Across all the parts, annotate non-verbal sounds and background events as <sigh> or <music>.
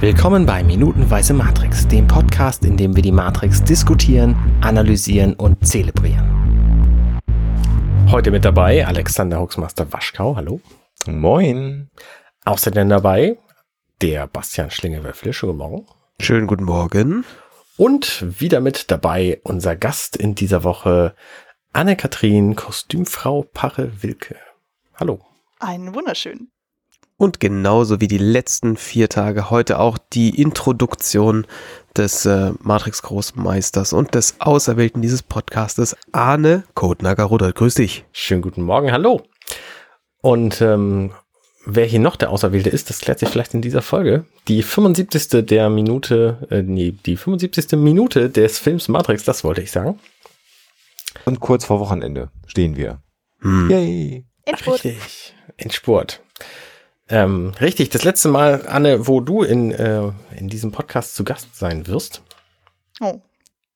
Willkommen bei Minutenweise Matrix, dem Podcast, in dem wir die Matrix diskutieren, analysieren und zelebrieren. Heute mit dabei Alexander Huxmaster Waschkau, hallo. Moin. Außerdem dabei der Bastian Schlingelwürfel, schönen guten Morgen. Schönen guten Morgen. Und wieder mit dabei unser Gast in dieser Woche, Anne-Kathrin, Kostümfrau Parre Wilke. Hallo. Einen wunderschönen. Und genauso wie die letzten vier Tage heute auch die Introduktion des äh, Matrix Großmeisters und des Auserwählten dieses Podcastes, Arne Kotnager-Rudolf. Grüß dich. Schönen guten Morgen, hallo. Und ähm, wer hier noch der Auserwählte ist, das klärt sich vielleicht in dieser Folge. Die 75. der Minute, äh, nee, die 75. Minute des Films Matrix, das wollte ich sagen. Und kurz vor Wochenende stehen wir. Hm. Yay. Endspurt. Richtig. Endspurt. Ähm, richtig, das letzte Mal, Anne, wo du in, äh, in diesem Podcast zu Gast sein wirst. Oh,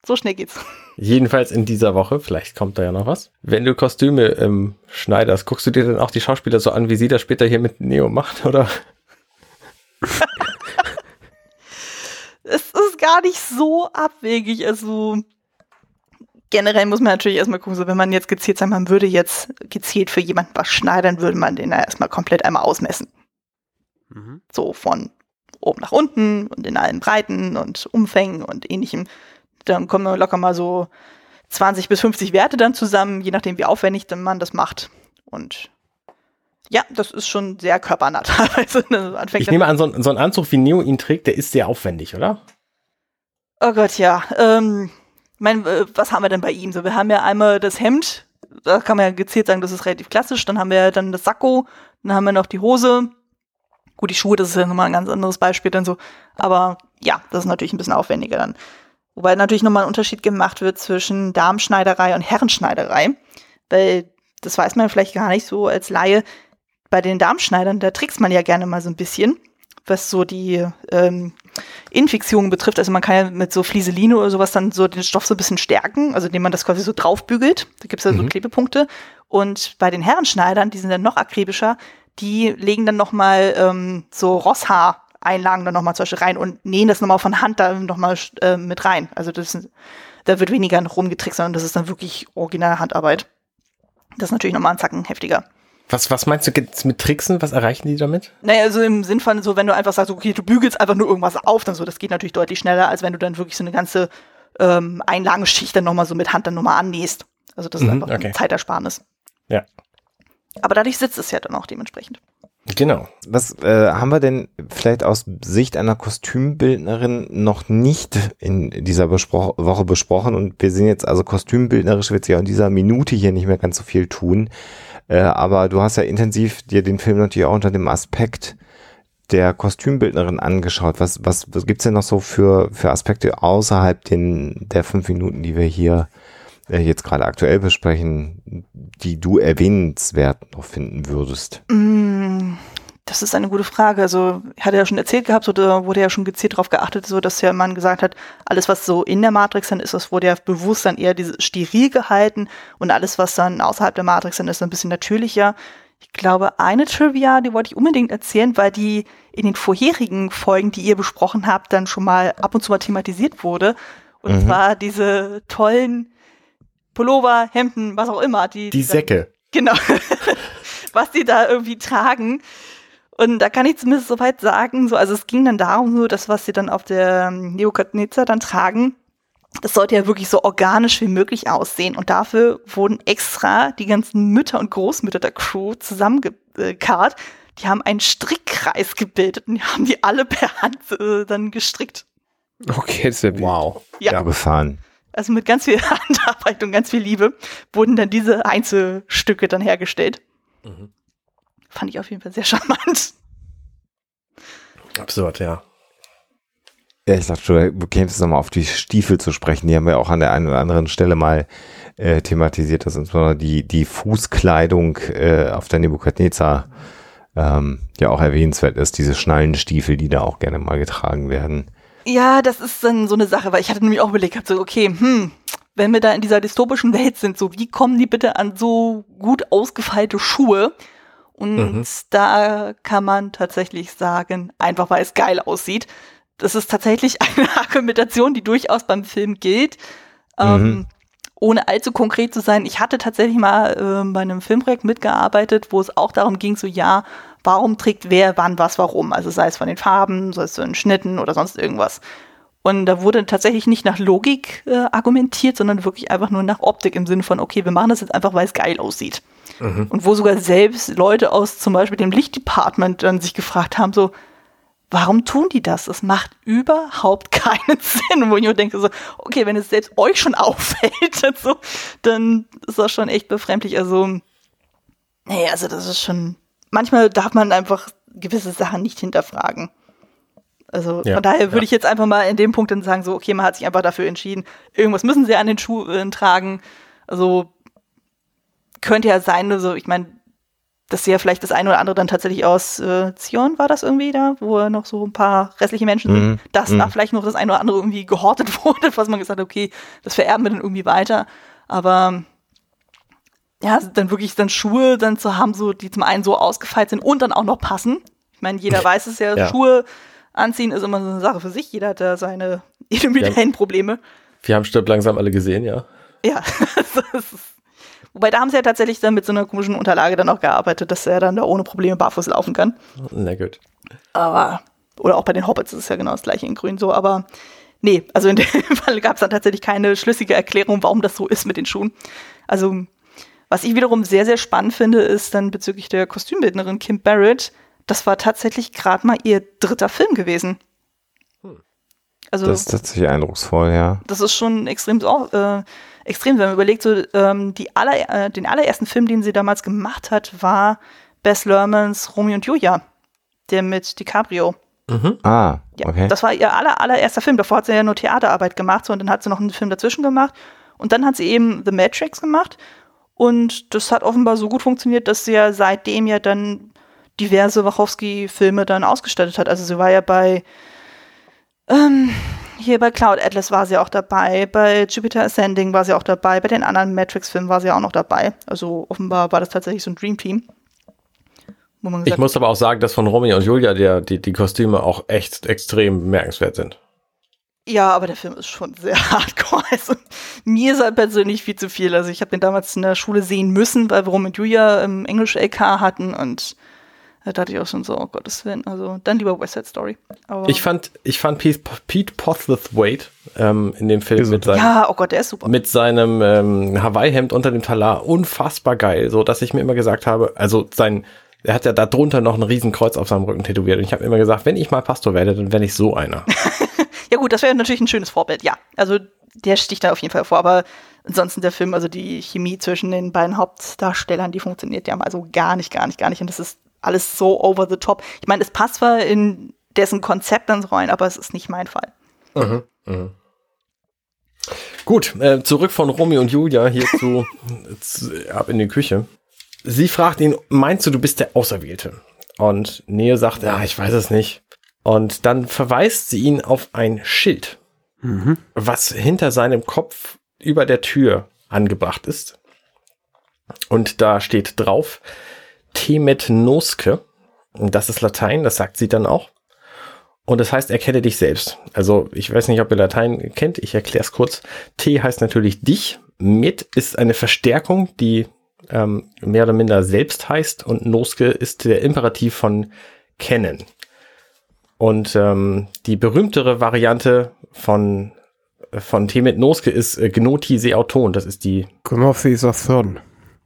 so schnell geht's. Jedenfalls in dieser Woche, vielleicht kommt da ja noch was. Wenn du Kostüme ähm, schneiderst, guckst du dir dann auch die Schauspieler so an, wie sie das später hier mit Neo macht, oder? es ist gar nicht so abwegig. Also generell muss man natürlich erstmal gucken, so wenn man jetzt gezielt sagt, man würde jetzt gezielt für jemanden was schneidern, würde man den ja erstmal komplett einmal ausmessen. Mhm. So von oben nach unten und in allen Breiten und Umfängen und ähnlichem. Dann kommen locker mal so 20 bis 50 Werte dann zusammen, je nachdem wie aufwendig man das macht. Und ja, das ist schon sehr körpernah <laughs> teilweise. Anfängt Ich nehme an, so, ein- so ein Anzug wie Neo ihn trägt, der ist sehr aufwendig, oder? Oh Gott, ja. Ähm, mein, äh, was haben wir denn bei ihm? So, wir haben ja einmal das Hemd, da kann man ja gezielt sagen, das ist relativ klassisch. Dann haben wir dann das Sakko, dann haben wir noch die Hose. Gut, die Schuhe, das ist ja nochmal ein ganz anderes Beispiel dann so. Aber ja, das ist natürlich ein bisschen aufwendiger dann. Wobei natürlich nochmal ein Unterschied gemacht wird zwischen Darmschneiderei und Herrenschneiderei. Weil, das weiß man vielleicht gar nicht so als Laie. Bei den Darmschneidern, da trickst man ja gerne mal so ein bisschen, was so die ähm, Infektionen betrifft. Also man kann ja mit so Flieseline oder sowas dann so den Stoff so ein bisschen stärken, also indem man das quasi so draufbügelt. Da gibt's ja so Mhm. Klebepunkte. Und bei den Herrenschneidern, die sind dann noch akribischer, die legen dann nochmal ähm, so Rosshaar-Einlagen dann nochmal zum Beispiel rein und nähen das nochmal von Hand da nochmal äh, mit rein. Also das da wird weniger rumgetrickst, sondern das ist dann wirklich originale Handarbeit. Das ist natürlich nochmal ein Zacken heftiger. Was, was meinst du jetzt mit Tricksen? Was erreichen die damit? Naja, also im Sinn von so, wenn du einfach sagst, okay, du bügelst einfach nur irgendwas auf, dann so, das geht natürlich deutlich schneller, als wenn du dann wirklich so eine ganze ähm, Einlagenschicht dann nochmal so mit Hand dann nochmal annähst. Also das ist Mhm, einfach okay. eine Zeitersparnis. Ja. Aber dadurch sitzt es ja dann auch dementsprechend. Genau. Was äh, haben wir denn vielleicht aus Sicht einer Kostümbildnerin noch nicht in dieser Bespro Woche besprochen? Und wir sehen jetzt also kostümbildnerisch wird sich auch in dieser Minute hier nicht mehr ganz so viel tun. Äh, aber du hast ja intensiv dir den Film natürlich auch unter dem Aspekt der Kostümbildnerin angeschaut. Was, was, was gibt's denn noch so für, für Aspekte außerhalb den, der fünf Minuten, die wir hier äh, jetzt gerade aktuell besprechen, die du erwähnenswert noch finden würdest? Mm, Das ist eine gute Frage. Also, ich hatte ja schon erzählt gehabt, so, da wurde ja schon gezielt darauf geachtet, so dass ja man gesagt hat, alles, was so in der Matrix dann ist, das wurde ja bewusst dann eher diese steril gehalten und alles, was dann außerhalb der Matrix dann ist, ein bisschen natürlicher. Ich glaube, eine Trivia, die wollte ich unbedingt erzählen, weil die in den vorherigen Folgen, die ihr besprochen habt, dann schon mal ab und zu mal thematisiert wurde. Und Mhm. zwar diese tollen Pullover, Hemden, was auch immer, die Die dann- Säcke. Genau. <laughs> was die da irgendwie tragen. Und da kann ich zumindest soweit sagen, so, also es ging dann darum, so das, was sie dann auf der ähm, Neokatnitzer dann tragen, das sollte ja wirklich so organisch wie möglich aussehen. Und dafür wurden extra die ganzen Mütter und Großmütter der Crew zusammengekarrt. Die haben einen Strickkreis gebildet und die haben die alle per Hand äh, dann gestrickt. Okay, das ist ja. Wow. Ja. Abgefahren. Also mit ganz viel <laughs> Handarbeit und ganz viel Liebe wurden dann diese Einzelstücke dann hergestellt. Mhm. Fand ich auf jeden Fall sehr <laughs> charmant. Absurd, ja. Ja, ich dachte schon, du kämst nochmal auf die Stiefel zu sprechen. Die haben wir auch an der einen oder anderen Stelle mal äh, thematisiert, dass insbesondere die, die Fußkleidung äh, auf der Nebukadnezar ähm, ja auch erwähnenswert ist. Diese Schnallenstiefel, die da auch gerne mal getragen werden. Ja, das ist dann so eine Sache, weil ich hatte nämlich auch überlegt, hab so, okay, hm, wenn wir da in dieser dystopischen Welt sind, so wie kommen die bitte an so gut ausgefeilte Schuhe? Und Mhm. da kann man tatsächlich sagen, einfach weil es geil aussieht. Das ist tatsächlich <laughs> eine Argumentation, die durchaus beim Film gilt. Ähm, Mhm. Ohne allzu konkret zu sein, ich hatte tatsächlich mal ähm, bei einem Filmprojekt mitgearbeitet, wo es auch darum ging, so ja, warum trägt wer wann was warum? Also sei es von den Farben, sei es von den Schnitten oder sonst irgendwas. Und da wurde tatsächlich nicht nach Logik äh, argumentiert, sondern wirklich einfach nur nach Optik im Sinne von, okay, wir machen das jetzt einfach, weil es geil aussieht. Und wo sogar selbst Leute aus zum Beispiel dem Lichtdepartment dann sich gefragt haben, so, warum tun die das? Das macht überhaupt keinen <laughs> Sinn. Wo ich nur denke, so, okay, wenn es selbst euch schon <laughs> auffällt, dann, so, dann ist das schon echt befremdlich. Also, nee, also das ist schon, manchmal darf man einfach gewisse Sachen nicht hinterfragen. Also Ja, von daher würde ja. ich jetzt einfach mal in dem Punkt dann sagen, so, okay, man hat sich einfach dafür entschieden, irgendwas müssen sie an den Schuhen tragen. Also könnte ja sein, also ich meine, dass sie ja vielleicht das eine oder andere dann tatsächlich aus äh, Zion war das irgendwie da, wo noch so ein paar restliche Menschen Mhm. sind, dass Mhm. da vielleicht noch das eine oder andere irgendwie gehortet <laughs> wurde, was man gesagt hat, okay, das vererben wir dann irgendwie weiter. Aber ja, dann wirklich dann Schuhe dann zu haben, so die zum einen so ausgefeilt sind und dann auch noch passen. Ich meine, jeder <laughs> weiß es ja, Ja. Schuhe anziehen ist immer so eine Sache für sich. Jeder hat da seine <laughs> individuellen Probleme. Wir haben Stirb langsam alle gesehen, ja. Ja, das ist, wobei da haben sie ja tatsächlich dann mit so einer komischen Unterlage dann auch gearbeitet, dass er dann da ohne Probleme barfuß laufen kann. Na gut. Aber, oder auch bei den Hobbits ist es ja genau das gleiche in Grün so, aber nee, also in dem <laughs> Fall gab es dann tatsächlich keine schlüssige Erklärung, warum das so ist mit den Schuhen. Also, was ich wiederum sehr, sehr spannend finde, ist dann bezüglich der Kostümbildnerin Kim Barrett, das war tatsächlich gerade mal ihr dritter Film gewesen. Also, Das ist tatsächlich eindrucksvoll, ja. das ist schon extrem, äh, extrem, wenn man überlegt, so, ähm, die aller, äh, den allerersten Film, den sie damals gemacht hat, war Bess Lermans Romeo und Julia, der mit DiCaprio. Mhm. Ah, Ja, okay. das war ihr aller, allererster Film. Davor hat sie ja nur Theaterarbeit gemacht, so, und dann hat sie noch einen Film dazwischen gemacht. Und dann hat sie eben The Matrix gemacht. Und das hat offenbar so gut funktioniert, dass sie ja seitdem ja dann diverse Wachowski-Filme dann ausgestattet hat. Also sie war ja bei ähm, hier bei Cloud Atlas war sie auch dabei, bei Jupiter Ascending war sie auch dabei, bei den anderen Matrix-Filmen war sie auch noch dabei. Also offenbar war das tatsächlich so ein Dream Team. Man Ich gesagt muss aber auch sagen, dass von Romeo und Julia der, die, die Kostüme auch echt extrem bemerkenswert sind. Ja, aber der Film ist schon sehr <laughs> hardcore. Also, mir ist er persönlich viel zu viel. Also ich habe den damals in der Schule sehen müssen, weil wir Rom und Julia im Englisch-LK hatten und da dachte ich auch schon so, oh Gottes Willen. Also dann lieber West Side Story. Aber, Ich fand, ich fand Pete, Pete Postlethwaite ähm, in dem Film mit seinem, ja, oh Gott, der ist super. mit seinem ähm, Hawaii-Hemd unter dem Talar unfassbar geil, so dass ich mir immer gesagt habe, also sein, er hat ja da drunter noch ein Riesenkreuz auf seinem Rücken tätowiert und ich habe immer gesagt, wenn ich mal Pastor werde, dann werde ich so einer. <laughs> Ja gut, das wäre natürlich ein schönes Vorbild, ja. Also der sticht da auf jeden Fall vor, aber ansonsten der Film, also die Chemie zwischen den beiden Hauptdarstellern, die funktioniert ja mal so gar nicht, gar nicht, gar nicht. Und das ist alles so over the top. Ich meine, es passt zwar in dessen Konzept ans Rollen, aber es ist nicht mein Fall. Gut, äh, zurück von Romeo und Julia hier zu, <laughs> zu ab in die Küche. Sie fragt ihn, meinst du, du bist der Auserwählte? Und Neo sagt, ja, ich weiß es nicht. Und dann verweist sie ihn auf ein Schild, was hinter seinem Kopf über der Tür angebracht ist. Und da steht drauf, Temet Noske. Das ist Latein, das sagt sie dann auch. Und das heißt, erkenne dich selbst. Also ich weiß nicht, ob ihr Latein kennt, ich erkläre es kurz. T heißt natürlich dich. Mit ist eine Verstärkung, die ähm, mehr oder minder selbst heißt. Und Noske ist der Imperativ von kennen. Und ähm, die berühmtere Variante von, von T mit Noske ist äh, Gnoti Seauton. Das ist die Gnosis of Thorn.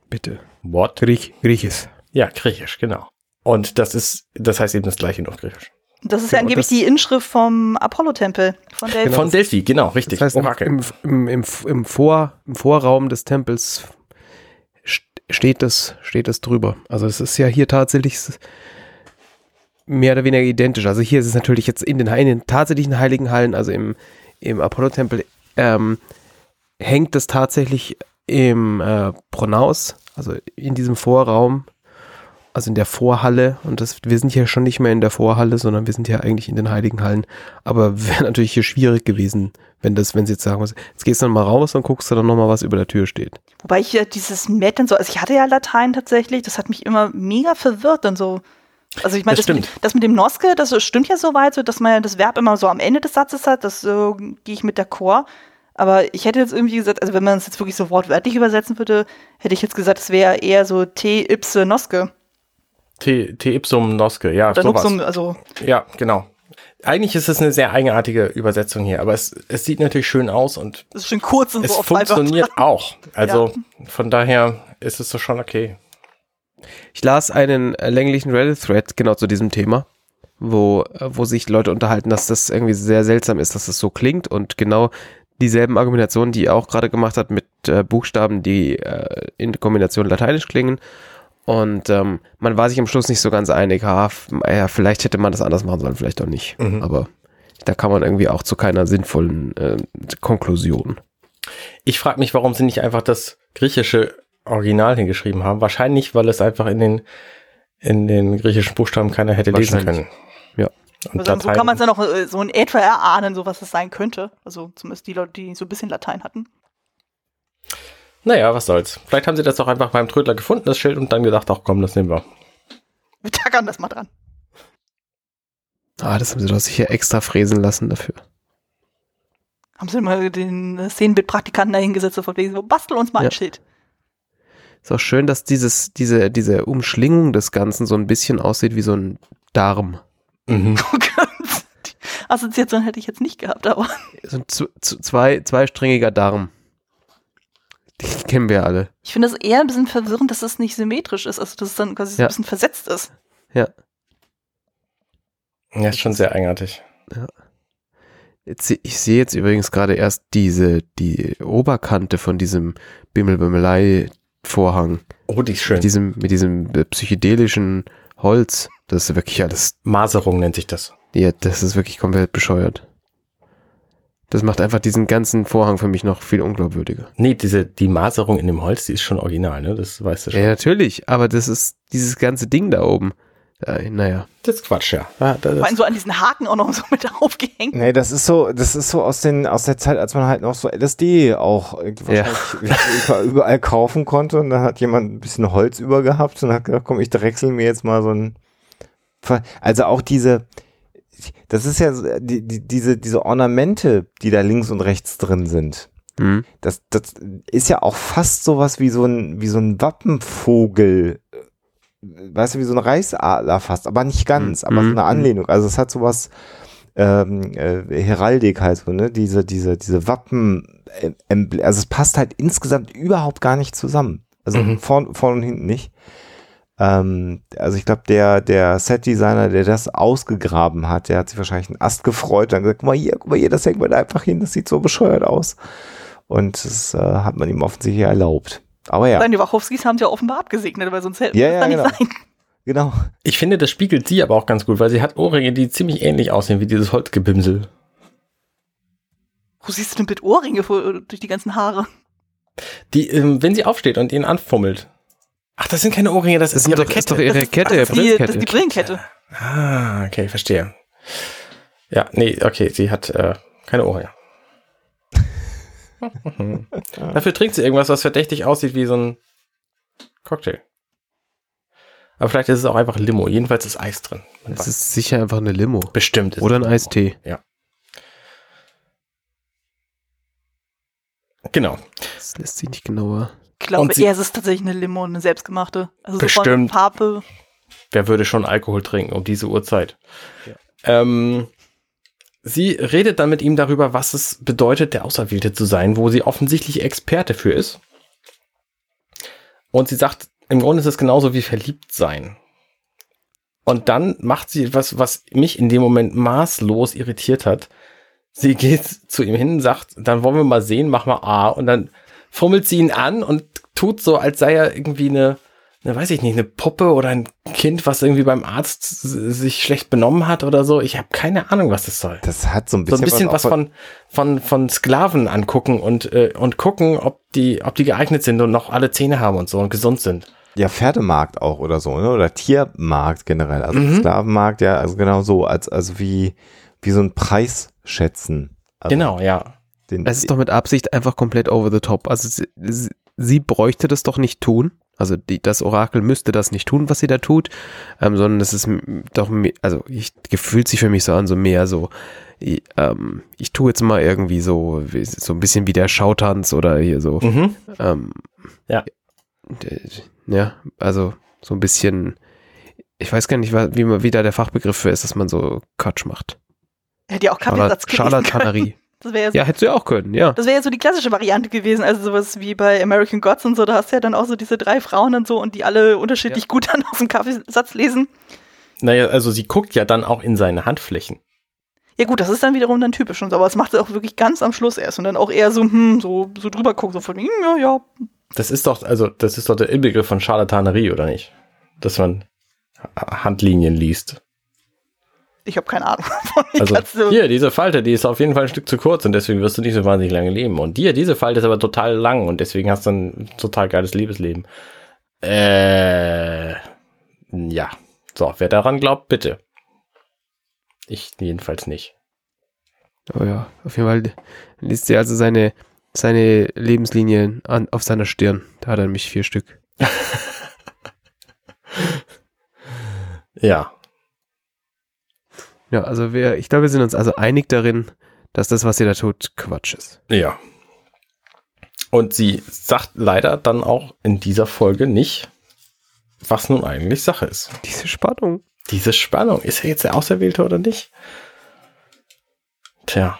Bitte. What? Griech, Grieches. Ja, griechisch, genau. Und das ist, das heißt eben das gleiche nur auf griechisch. Das ist ja angeblich das- die Inschrift vom Apollo-Tempel von Delphi. Von Delphi, genau, richtig. Das heißt, im, Orakel. im, im, im, im, Vor, im Vorraum des Tempels st- steht das, steht das drüber. Also es ist ja hier tatsächlich mehr oder weniger identisch. Also hier ist es natürlich jetzt in den, in den tatsächlichen heiligen Hallen, also im, im Apollo-Tempel, ähm, hängt es tatsächlich im äh, Pronaus, also in diesem Vorraum, also in der Vorhalle. Und das, wir sind ja schon nicht mehr in der Vorhalle, sondern wir sind ja eigentlich in den Heiligen Hallen. Aber <laughs> wäre natürlich hier schwierig gewesen, wenn das, wenn sie jetzt sagen, jetzt gehst du dann mal raus und guckst du dann nochmal, was über der Tür steht. Wobei ich ja dieses Met und so, also ich hatte ja Latein tatsächlich, das hat mich immer mega verwirrt und so. Also ich meine, Das das, mit, das mit dem Noske, das stimmt ja soweit, so, dass man ja das Verb immer so am Ende des Satzes hat, das äh, gehe ich mit der Chor. Aber ich hätte jetzt irgendwie gesagt, also wenn man es jetzt wirklich so wortwörtlich übersetzen würde, hätte ich jetzt gesagt, es wäre eher so T, Ipse, Noske. T, T ipsum nosce, ja, Oder sowas. Nuxum, also Ja, genau. Eigentlich ist es eine sehr eigenartige Übersetzung hier, aber es, es sieht natürlich schön aus und das ist schön kurz und es so funktioniert auch. <laughs> Also von daher ist es so schon okay. Ich las einen länglichen Reddit-Thread genau zu diesem Thema, wo, wo sich Leute unterhalten, dass das irgendwie sehr seltsam ist, dass das so klingt und genau dieselben Argumentationen, die er auch gerade gemacht hat mit äh, Buchstaben, die äh, in Kombination lateinisch klingen. Und ähm, man war sich am Schluss nicht so ganz einig, ha, ja, vielleicht hätte man das anders machen sollen, vielleicht auch nicht. Mhm. Aber da kam man irgendwie auch zu keiner sinnvollen äh, Konklusion. Ich frage mich, warum sie nicht einfach das griechische Original hingeschrieben haben. Wahrscheinlich, weil es einfach in den, in den griechischen Buchstaben keiner hätte lesen können. Ja. Und Also, so kann man es ja noch äh, so in etwa erahnen, so was es sein könnte. Also zumindest die Leute, die so ein bisschen Latein hatten. Naja, was soll's. Vielleicht haben sie das doch einfach beim Trödler gefunden, das Schild, und dann gedacht, ach komm, das nehmen wir. Wir tackern das mal dran. Ah, das haben sie doch sicher extra fräsen lassen dafür. Haben sie mal den äh, Szenenbildpraktikanten da hingesetzt, so von wegen so, bastel uns mal Ja. ein Schild. Ist auch schön, dass dieses, diese, diese Umschlingung des Ganzen so ein bisschen aussieht wie so ein Darm. Mhm. <laughs> Oh Assoziation hätte ich jetzt nicht gehabt, aber So ein zu, zu, zwei, zweistrengiger Darm. Den kennen wir alle. ich finde es eher ein bisschen verwirrend, dass es nicht symmetrisch ist, also dass es dann quasi so Ja. ein bisschen versetzt ist. Ja. Ja, ist schon sehr eigenartig. Jetzt, seh- ich sehe jetzt übrigens gerade erst diese, die Oberkante von diesem Bimmelbimmelei-Vorhang. Oh, die ist schön. Mit diesem, mit diesem äh, psychedelischen Holz. Das ist wirklich alles, Maserung nennt sich das. ja, das ist wirklich komplett bescheuert. Das macht einfach diesen ganzen Vorhang für mich noch viel unglaubwürdiger. Nee, diese, die Maserung in dem Holz, die ist schon original, ne? Das weißt du schon. Ja, natürlich, aber das ist dieses ganze Ding da oben. Äh, naja. Das ist Quatsch, ja. ja das, Vor allem so an diesen Haken auch noch so mit aufgehängt. Nee, das ist so, das ist so aus den, aus der Zeit, als man halt noch so LSD auch Ja. wahrscheinlich <laughs> überall- kaufen konnte und dann hat jemand ein bisschen Holz über gehabt und hat gedacht, komm, ich drechsel mir jetzt mal so ein, also auch diese, das ist ja so, die, die, diese, diese Ornamente, die da links und rechts drin sind. Hm. Das, das ist ja auch fast sowas wie so ein, wie so ein Wappenvogel, äh, weißt du, wie so ein Reichsadler fast, aber nicht ganz, Mhm. aber so eine Mhm. Anlehnung. Also es hat sowas ähm, äh, Heraldik halt so, ne? Diese, diese, diese Wappen, äh, also es passt halt insgesamt überhaupt gar nicht zusammen. Also Mhm. vorn, vorn und hinten nicht. Ähm, also ich glaube, der, der Set-Designer, der das ausgegraben hat, der hat sich wahrscheinlich einen Ast gefreut und gesagt, guck mal hier, guck mal hier, das hängt man da einfach hin, das sieht so bescheuert aus. Und das äh, hat man ihm offensichtlich erlaubt. Aber ja, Nein, die Wachowskis haben es ja offenbar abgesegnet, weil sonst hätte Ja, es ja, da nicht genau. sein. genau. ich finde, das spiegelt sie aber auch ganz gut, weil sie hat Ohrringe, die ziemlich ähnlich aussehen wie dieses Holzgebimsel. Wo siehst du denn mit Ohrringe vor, durch die ganzen Haare? Die, ähm, wenn sie aufsteht und ihn anfummelt. Ach, das sind keine Ohrringe, das, Das ist ihre doch, ist doch Kette. ihre Das- Kette, das ist die, das ist die Brillenkette. Ah, okay, verstehe. Ja, nee, okay, sie hat äh, keine Ohrringe. <laughs> Dafür trinkt sie irgendwas, was verdächtig aussieht wie so ein Cocktail. Aber vielleicht ist es auch einfach Limo. Jedenfalls ist Eis drin. Das weiß. ist sicher einfach eine Limo. bestimmt. Ist Oder ein es. Eistee. Genau. Das lässt sich nicht genauer. Ich glaube, Und eher ist es tatsächlich eine Limo, eine selbstgemachte. Also so von Bestimmt. Farbe. Wer würde schon Alkohol trinken um diese Uhrzeit? Ähm, sie redet dann mit ihm darüber, was es bedeutet, der Auserwählte zu sein, wo sie offensichtlich Experte für ist. Und sie sagt, im Grunde ist es genauso wie verliebt sein. Und dann macht sie etwas, was mich in dem Moment maßlos irritiert hat. Sie geht zu ihm hin, sagt, dann wollen wir mal sehen, mach mal A. Und dann fummelt sie ihn an und tut so, als sei er irgendwie eine, eine, weiß ich nicht, eine Puppe oder ein Kind, was irgendwie beim Arzt sich schlecht benommen hat oder so. Ich habe keine Ahnung, was das soll. Das hat so ein So bisschen, ein bisschen was auch von, von, von Sklaven angucken und, äh, und gucken, ob die, ob die geeignet sind und noch alle Zähne haben und so und gesund sind. ja, Pferdemarkt auch oder so, ne? Oder Tiermarkt generell. Also Mhm. Sklavenmarkt, ja, also genau so, als, also wie, wie so ein Preis schätzen. Also Genau, ja. Den, Das ist doch mit Absicht einfach komplett over the top. Also sie, sie, sie bräuchte das doch nicht tun. Also die, das Orakel müsste das nicht tun, was sie da tut, ähm, sondern es ist doch, also ich gefühlt sich für mich so an, so mehr so, ich, ähm, ich tue jetzt mal irgendwie so, wie- so ein bisschen wie der Schautanz oder hier so, Mhm. ähm, Ja. Ja, also so ein bisschen, ich weiß gar nicht, wie, wie da der Fachbegriff für ist, dass man so Quatsch macht. Hätte ja auch Kaffeesatz. Scharlatanerie. <laughs> Das wäre ja, so- Ja, hättest du ja auch können, ja. das wäre ja so die klassische Variante gewesen. Also sowas wie bei American Gods und so. Da hast du ja dann auch so diese drei Frauen und so und die alle unterschiedlich gut dann aus dem Kaffeesatz lesen. Naja, also sie guckt ja dann auch in seine Handflächen. Ja gut, das ist dann wiederum dann typisch und so, aber das macht sie auch wirklich ganz am Schluss erst und dann auch eher so, hm, so, so drüber gucken, so von, hm, ja, ja. Das ist doch, also das ist doch der Inbegriff von Charlatanerie, oder nicht? Dass man Ha- Handlinien liest. Ich habe keine Ahnung <laughs> von Also du- hier, diese Falte, die ist auf jeden Fall ein Stück zu kurz und deswegen wirst du nicht so wahnsinnig lange leben. Und hier, diese Falte ist aber total lang und deswegen hast du ein total geiles Liebesleben. Äh, ja. So, wer daran glaubt, bitte. Ich jedenfalls nicht. Oh ja, auf jeden Fall liest sie also seine, seine Lebenslinien an, auf seiner Stirn. Da hat er nämlich vier Stück. <laughs> Ja. Ja, also wir, ich glaube, wir sind uns also einig darin, dass das, was sie da tut, Quatsch ist. Ja. Und sie sagt leider dann auch in dieser Folge nicht, was nun eigentlich Sache ist. Diese Spannung. Diese Spannung, ist er jetzt der Auserwählte oder nicht? Tja,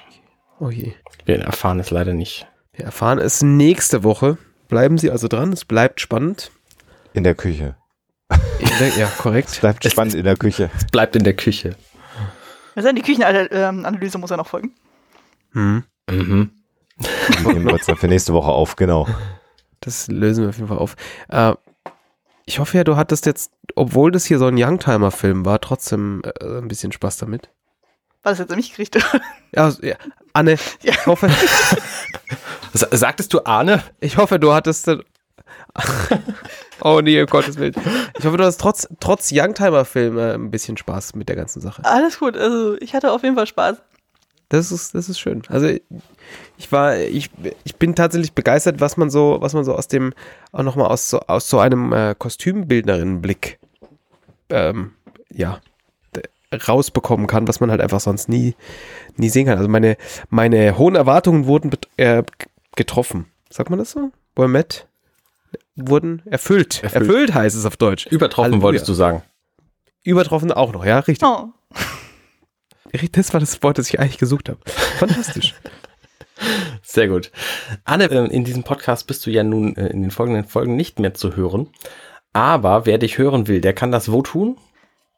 Oh je. wir erfahren es leider nicht. Wir erfahren es nächste Woche. Bleiben Sie also dran, es bleibt spannend. in der Küche. Ich denke, ja, korrekt. <laughs> Bleibt Es- spannend in der Küche. Es bleibt in der Küche. Also die Küchenanalyse muss ja noch folgen. Hm. Mhm. Die nehmen wir jetzt dann für nächste Woche auf, genau. Das lösen wir auf jeden Fall auf. Äh, ich hoffe ja, du hattest jetzt, obwohl das hier so ein Youngtimer-Film war, trotzdem äh, ein bisschen Spaß damit. War das jetzt an mich gerichtet? Ja, ja. Anne, <laughs> Ja. ich hoffe, Sa- Sagtest du Arne? ich hoffe, du hattest. Oh nee, um Gottes Willen. Ich hoffe, du hast trotz, trotz Youngtimer-Film äh, ein bisschen Spaß mit der ganzen Sache. Alles gut, also ich hatte auf jeden Fall Spaß. Das ist, das ist schön. Also ich war, ich, ich bin tatsächlich begeistert, was man so, was man so aus dem, auch nochmal aus so, aus so einem äh, Kostümbildnerinnenblick, ähm, ja, rausbekommen kann, was man halt einfach sonst nie, nie sehen kann. Also meine, meine hohen Erwartungen wurden äh, getroffen. Sagt man das so? Boymet? Wurden erfüllt. Erfüllt. erfüllt. heißt es auf Deutsch. Übertroffen Halleluja. wolltest du sagen. Übertroffen auch noch, ja, richtig. Oh. <laughs> Das war das Wort, das ich eigentlich gesucht habe. Fantastisch. <laughs> Sehr gut. Anne, ähm, in diesem Podcast bist du ja nun äh, in den folgenden Folgen nicht mehr zu hören. Aber wer dich hören will, der kann das wo tun?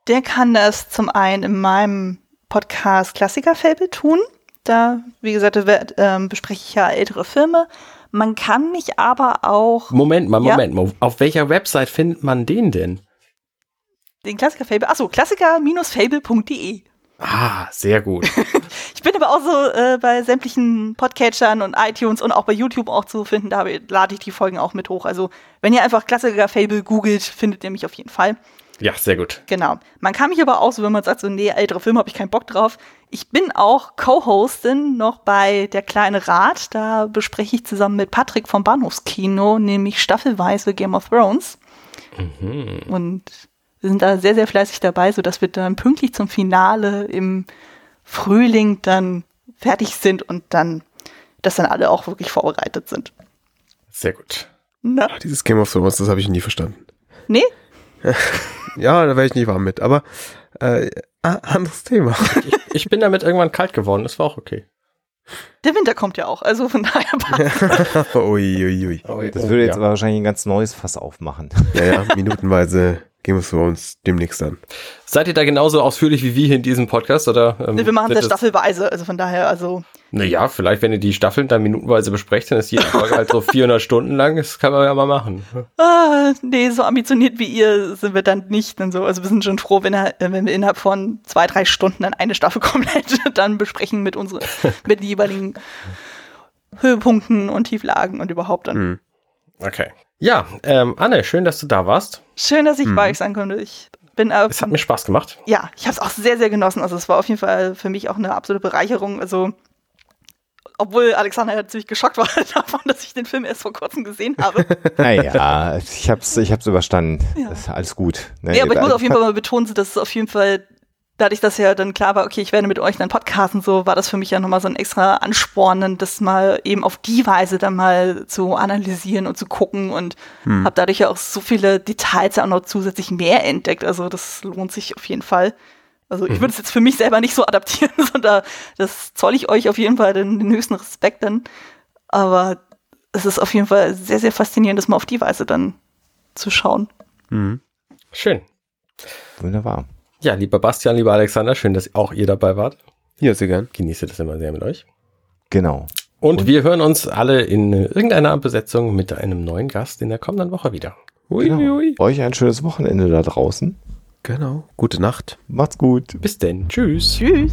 Der kann das zum einen in meinem Podcast Klassikerfabel tun. Da, wie gesagt, da werd, ähm, bespreche ich ja ältere Filme. Man kann mich aber auch Moment mal, Ja? Moment mal. Auf welcher Website findet man den denn? den Klassikerfabel, achso, klassiker-fable.de. Ah, sehr gut. <laughs> Ich bin aber auch so äh, bei sämtlichen Podcatchern und iTunes und auch bei YouTube auch zu finden. Da lade ich die Folgen auch mit hoch. Also, wenn ihr einfach Klassikerfable googelt, findet ihr mich auf jeden Fall. Ja, sehr gut. Genau. Man kann mich aber auch so, wenn man sagt, so, nee, ältere Filme habe ich keinen Bock drauf. Ich bin auch Co-Hostin noch bei Der kleine Rat. Da bespreche ich zusammen mit Patrick vom Bahnhofskino, nämlich staffelweise Game of Thrones. Und wir sind da sehr, sehr fleißig dabei, sodass wir dann pünktlich zum Finale im Frühling dann fertig sind und dann, dass dann alle auch wirklich vorbereitet sind. Sehr gut. Na, Dieses Game of Thrones, das habe ich nie verstanden. nee? <laughs> Ja, da wäre ich nicht warm mit, aber äh, ah, anderes Thema. Ich, ich bin damit irgendwann kalt geworden. Das war auch okay. Der Winter kommt ja auch, also von daher <laughs> passt. ui, ui, ui. Das würde jetzt ja. aber wahrscheinlich ein ganz neues Fass aufmachen. Ja, ja, minutenweise Game of Thrones demnächst dann. Seid ihr da genauso ausführlich wie wir hier in diesem Podcast? Oder, ähm, Wir machen das es- staffelweise, also von daher, also Naja, vielleicht, wenn ihr die Staffeln dann minutenweise besprecht, dann ist jede Folge halt so <laughs> 400 Stunden lang. Das kann man ja mal machen. Ah, nee, so ambitioniert wie ihr sind wir dann nicht und so. Also wir sind schon froh, wenn, er, wenn wir innerhalb von zwei, drei Stunden dann eine Staffel <laughs> komplett dann besprechen mit unseren, mit den jeweiligen Höhepunkten und Tieflagen und überhaupt dann. Hm. Okay. Ja, ähm, Anne, schön, dass du da warst. Schön, dass ich Mhm. bei euch sein konnte. Ich bin äh, Es hat mir Spaß gemacht. ja, ich habe es auch sehr, sehr genossen. Also es war auf jeden Fall für mich auch eine absolute Bereicherung. Also obwohl Alexander ja ziemlich geschockt war <laughs> davon, dass ich den Film erst vor kurzem gesehen habe. <laughs> Naja, ich hab's, ich hab's überstanden. Ja. Das ist alles gut. Ne, Nee, aber ich muss auf jeden Fall mal betonen, dass es auf jeden Fall, dadurch, dass ja dann klar war, okay, ich werde mit euch dann podcasten, so war das für mich ja nochmal so ein extra Anspornen, das mal eben auf die Weise dann mal zu analysieren und zu gucken und Hm. habe dadurch ja auch so viele Details ja auch noch zusätzlich mehr entdeckt. Also das lohnt sich auf jeden Fall. Also ich würde es jetzt für mich selber nicht so adaptieren, <laughs> sondern das zoll ich euch auf jeden Fall den, den höchsten Respekt dann. Aber es ist auf jeden Fall sehr, sehr faszinierend, das mal auf die Weise dann zu schauen. Mhm. Schön. Wunderbar. Ja, lieber Bastian, lieber Alexander, schön, dass auch ihr dabei wart. Ja, sehr gern. Genieße das immer sehr mit euch. Genau. Und, wir hören uns alle in irgendeiner Besetzung mit einem neuen Gast in der kommenden Woche wieder. Ui, genau. ui. Euch ein schönes Wochenende da draußen. Genau. Gute Nacht. Macht's gut. Bis denn. Tschüss. Tschüss.